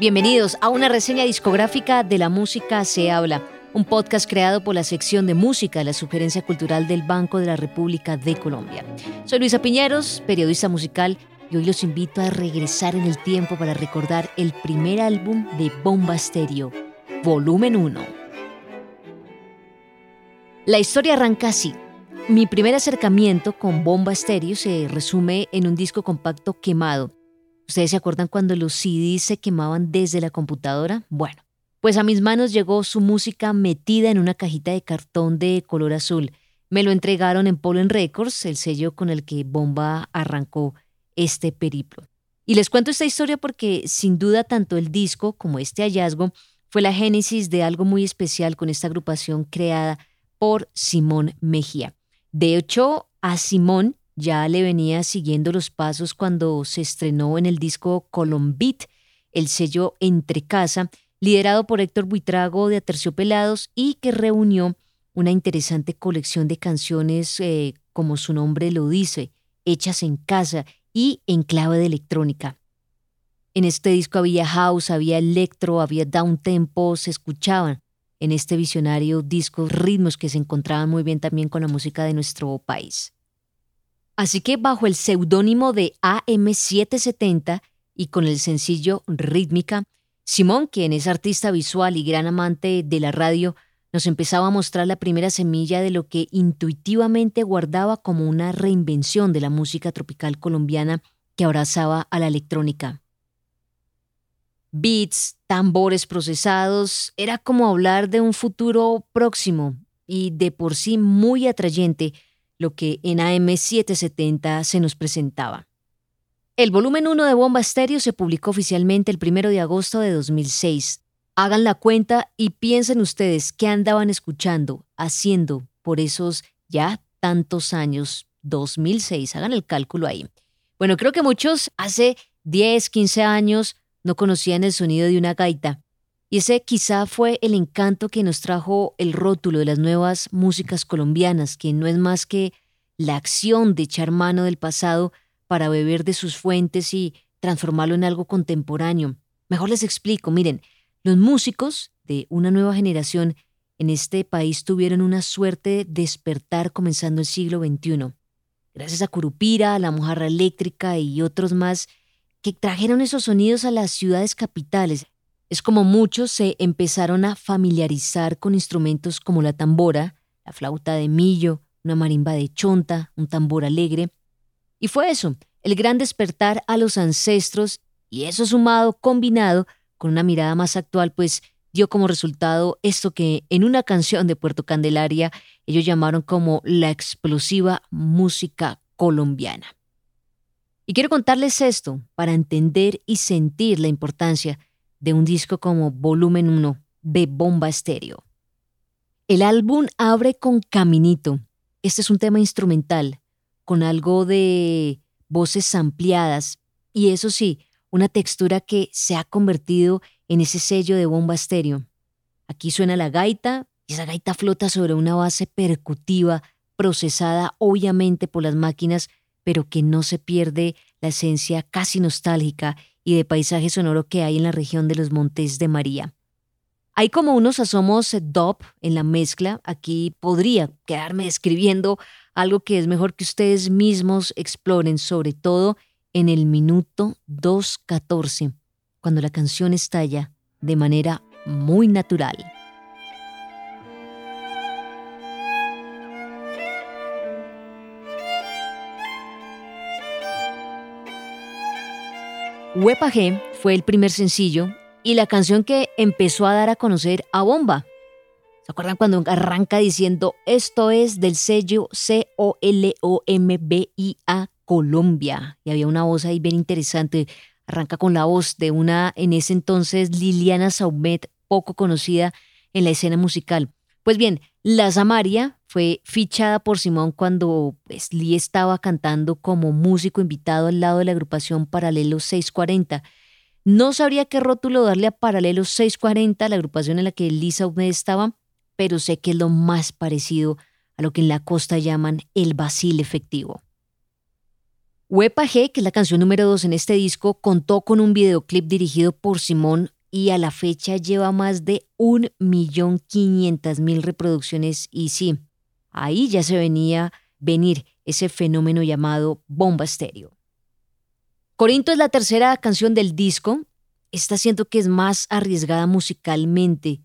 Bienvenidos a una reseña discográfica de la música se habla, un podcast creado por la sección de música de la Sugerencia Cultural del Banco de la República de Colombia. Soy Luisa Piñeros, periodista musical, y hoy los invito a regresar en el tiempo para recordar el primer álbum de Bomba Stereo, volumen 1. La historia arranca así. Mi primer acercamiento con Bomba Stereo se resume en un disco compacto quemado ¿Ustedes se acuerdan cuando los CDs se quemaban desde la computadora? Bueno, pues a mis manos llegó su música metida en una cajita de cartón de color azul. Me lo entregaron en Pollen Records, el sello con el que Bomba arrancó este periplo. Y les cuento esta historia porque sin duda tanto el disco como este hallazgo fue la génesis de algo muy especial con esta agrupación creada por Simón Mejía. De hecho, a Simón ya le venía siguiendo los pasos cuando se estrenó en el disco Colombit, el sello Entre Casa, liderado por Héctor Buitrago de Aterciopelados y que reunió una interesante colección de canciones, eh, como su nombre lo dice, hechas en casa y en clave de electrónica. En este disco había house, había electro, había down tempo, se escuchaban en este visionario discos ritmos que se encontraban muy bien también con la música de nuestro país. Así que bajo el seudónimo de AM770 y con el sencillo Rítmica, Simón, quien es artista visual y gran amante de la radio, nos empezaba a mostrar la primera semilla de lo que intuitivamente guardaba como una reinvención de la música tropical colombiana que abrazaba a la electrónica. Beats, tambores procesados, era como hablar de un futuro próximo y de por sí muy atrayente lo que en AM770 se nos presentaba. El volumen 1 de Bomba Estéreo se publicó oficialmente el 1 de agosto de 2006. Hagan la cuenta y piensen ustedes qué andaban escuchando, haciendo por esos ya tantos años, 2006, hagan el cálculo ahí. Bueno, creo que muchos hace 10, 15 años no conocían el sonido de una gaita, y ese quizá fue el encanto que nos trajo el rótulo de las nuevas músicas colombianas, que no es más que la acción de echar mano del pasado para beber de sus fuentes y transformarlo en algo contemporáneo. Mejor les explico, miren, los músicos de una nueva generación en este país tuvieron una suerte de despertar comenzando el siglo XXI. Gracias a Curupira, a la mojarra eléctrica y otros más que trajeron esos sonidos a las ciudades capitales, es como muchos se empezaron a familiarizar con instrumentos como la tambora, la flauta de millo, una marimba de chonta, un tambor alegre. Y fue eso, el gran despertar a los ancestros y eso sumado, combinado con una mirada más actual, pues dio como resultado esto que en una canción de Puerto Candelaria ellos llamaron como la explosiva música colombiana. Y quiero contarles esto para entender y sentir la importancia de un disco como Volumen 1 de Bomba Estéreo. El álbum abre con Caminito. Este es un tema instrumental, con algo de voces ampliadas y eso sí, una textura que se ha convertido en ese sello de Bomba Estéreo. Aquí suena la gaita y esa gaita flota sobre una base percutiva procesada obviamente por las máquinas, pero que no se pierde la esencia casi nostálgica y de paisaje sonoro que hay en la región de los Montes de María. Hay como unos asomos dop en la mezcla. Aquí podría quedarme describiendo algo que es mejor que ustedes mismos exploren, sobre todo en el minuto 2.14, cuando la canción estalla de manera muy natural. Huepa G fue el primer sencillo y la canción que empezó a dar a conocer a Bomba. ¿Se acuerdan cuando arranca diciendo esto es del sello C-O-L-O-M-B-I-A Colombia? Y había una voz ahí bien interesante. Arranca con la voz de una en ese entonces Liliana Saumet, poco conocida en la escena musical. Pues bien, La Samaria fue fichada por Simón cuando pues, Lee estaba cantando como músico invitado al lado de la agrupación Paralelo 640. No sabría qué rótulo darle a Paralelo 640, la agrupación en la que Lisa Saumet estaba, pero sé que es lo más parecido a lo que en la costa llaman el basil efectivo. Huepa G, que es la canción número 2 en este disco, contó con un videoclip dirigido por Simón y a la fecha lleva más de 1.500.000 reproducciones y sí, ahí ya se venía venir ese fenómeno llamado bomba estéreo. Corinto es la tercera canción del disco, esta siento que es más arriesgada musicalmente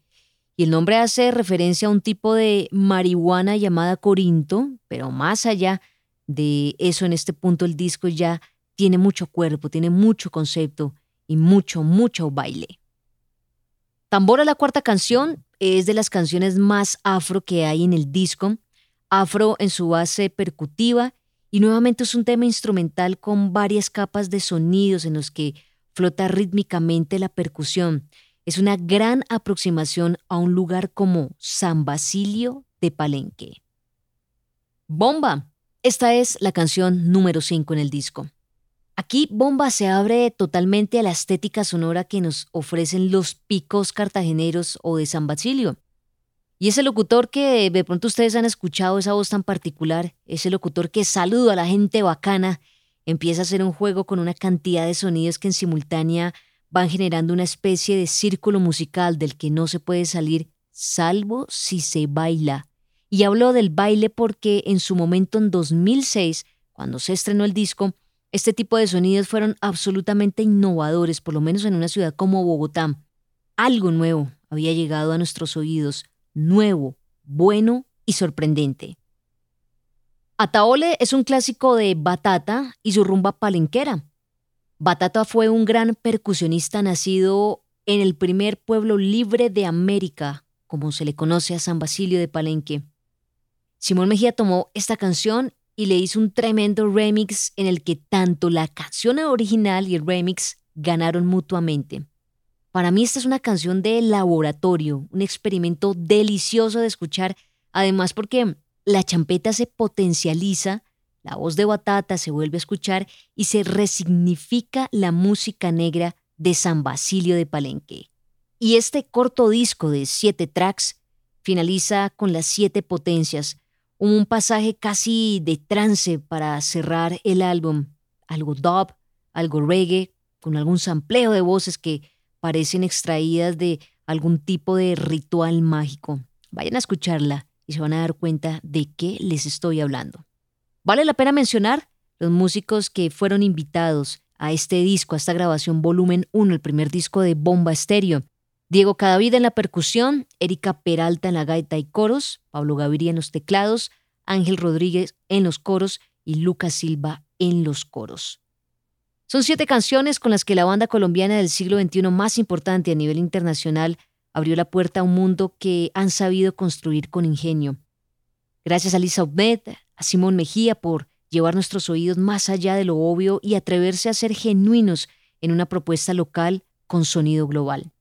y el nombre hace referencia a un tipo de marihuana llamada Corinto, pero más allá de eso en este punto el disco ya tiene mucho cuerpo, tiene mucho concepto y mucho, mucho baile. Tambora, la cuarta canción, es de las canciones más afro que hay en el disco, afro en su base percutiva y nuevamente es un tema instrumental con varias capas de sonidos en los que flota rítmicamente la percusión. Es una gran aproximación a un lugar como San Basilio de Palenque. Bomba. Esta es la canción número 5 en el disco. Aquí Bomba se abre totalmente a la estética sonora que nos ofrecen los picos cartageneros o de San Basilio. Y ese locutor que de pronto ustedes han escuchado esa voz tan particular, ese locutor que saluda a la gente bacana, empieza a hacer un juego con una cantidad de sonidos que en simultánea van generando una especie de círculo musical del que no se puede salir salvo si se baila. Y hablo del baile porque en su momento en 2006, cuando se estrenó el disco, este tipo de sonidos fueron absolutamente innovadores, por lo menos en una ciudad como Bogotá. Algo nuevo había llegado a nuestros oídos, nuevo, bueno y sorprendente. Ataole es un clásico de Batata y su rumba palenquera. Batata fue un gran percusionista nacido en el primer pueblo libre de América, como se le conoce a San Basilio de Palenque. Simón Mejía tomó esta canción y le hizo un tremendo remix en el que tanto la canción original y el remix ganaron mutuamente. Para mí esta es una canción de laboratorio, un experimento delicioso de escuchar, además porque la champeta se potencializa, la voz de Batata se vuelve a escuchar y se resignifica la música negra de San Basilio de Palenque. Y este corto disco de siete tracks finaliza con las siete potencias, un pasaje casi de trance para cerrar el álbum, algo dub, algo reggae, con algún sampleo de voces que parecen extraídas de algún tipo de ritual mágico. Vayan a escucharla y se van a dar cuenta de qué les estoy hablando. Vale la pena mencionar los músicos que fueron invitados a este disco, a esta grabación volumen 1, el primer disco de Bomba Estéreo. Diego Cadavida en la percusión, Erika Peralta en la gaita y coros, Pablo Gaviria en los teclados, Ángel Rodríguez en los coros y Lucas Silva en los coros. Son siete canciones con las que la banda colombiana del siglo XXI más importante a nivel internacional abrió la puerta a un mundo que han sabido construir con ingenio. Gracias a Lisa Obed, a Simón Mejía por llevar nuestros oídos más allá de lo obvio y atreverse a ser genuinos en una propuesta local con sonido global.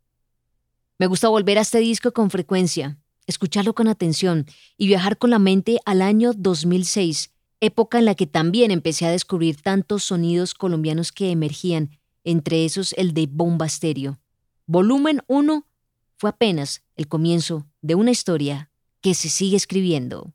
Me gusta volver a este disco con frecuencia, escucharlo con atención y viajar con la mente al año 2006, época en la que también empecé a descubrir tantos sonidos colombianos que emergían, entre esos el de Bomba Stereo. Volumen 1 fue apenas el comienzo de una historia que se sigue escribiendo.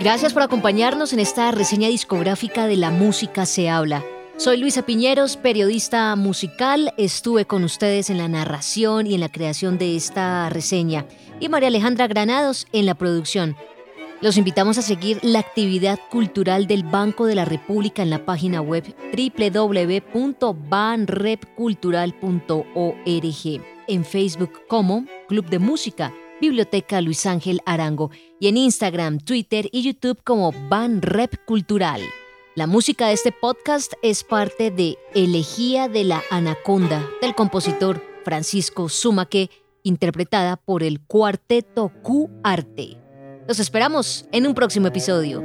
Gracias por acompañarnos en esta reseña discográfica de La Música se habla. Soy Luisa Piñeros, periodista musical. Estuve con ustedes en la narración y en la creación de esta reseña y María Alejandra Granados en la producción. Los invitamos a seguir la actividad cultural del Banco de la República en la página web www.banrepcultural.org, en Facebook como Club de Música, Biblioteca Luis Ángel Arango y en Instagram, Twitter y YouTube como Banrep Cultural. La música de este podcast es parte de Elegía de la Anaconda del compositor Francisco Sumaque, interpretada por el Cuarteto Q Arte. Los esperamos en un próximo episodio.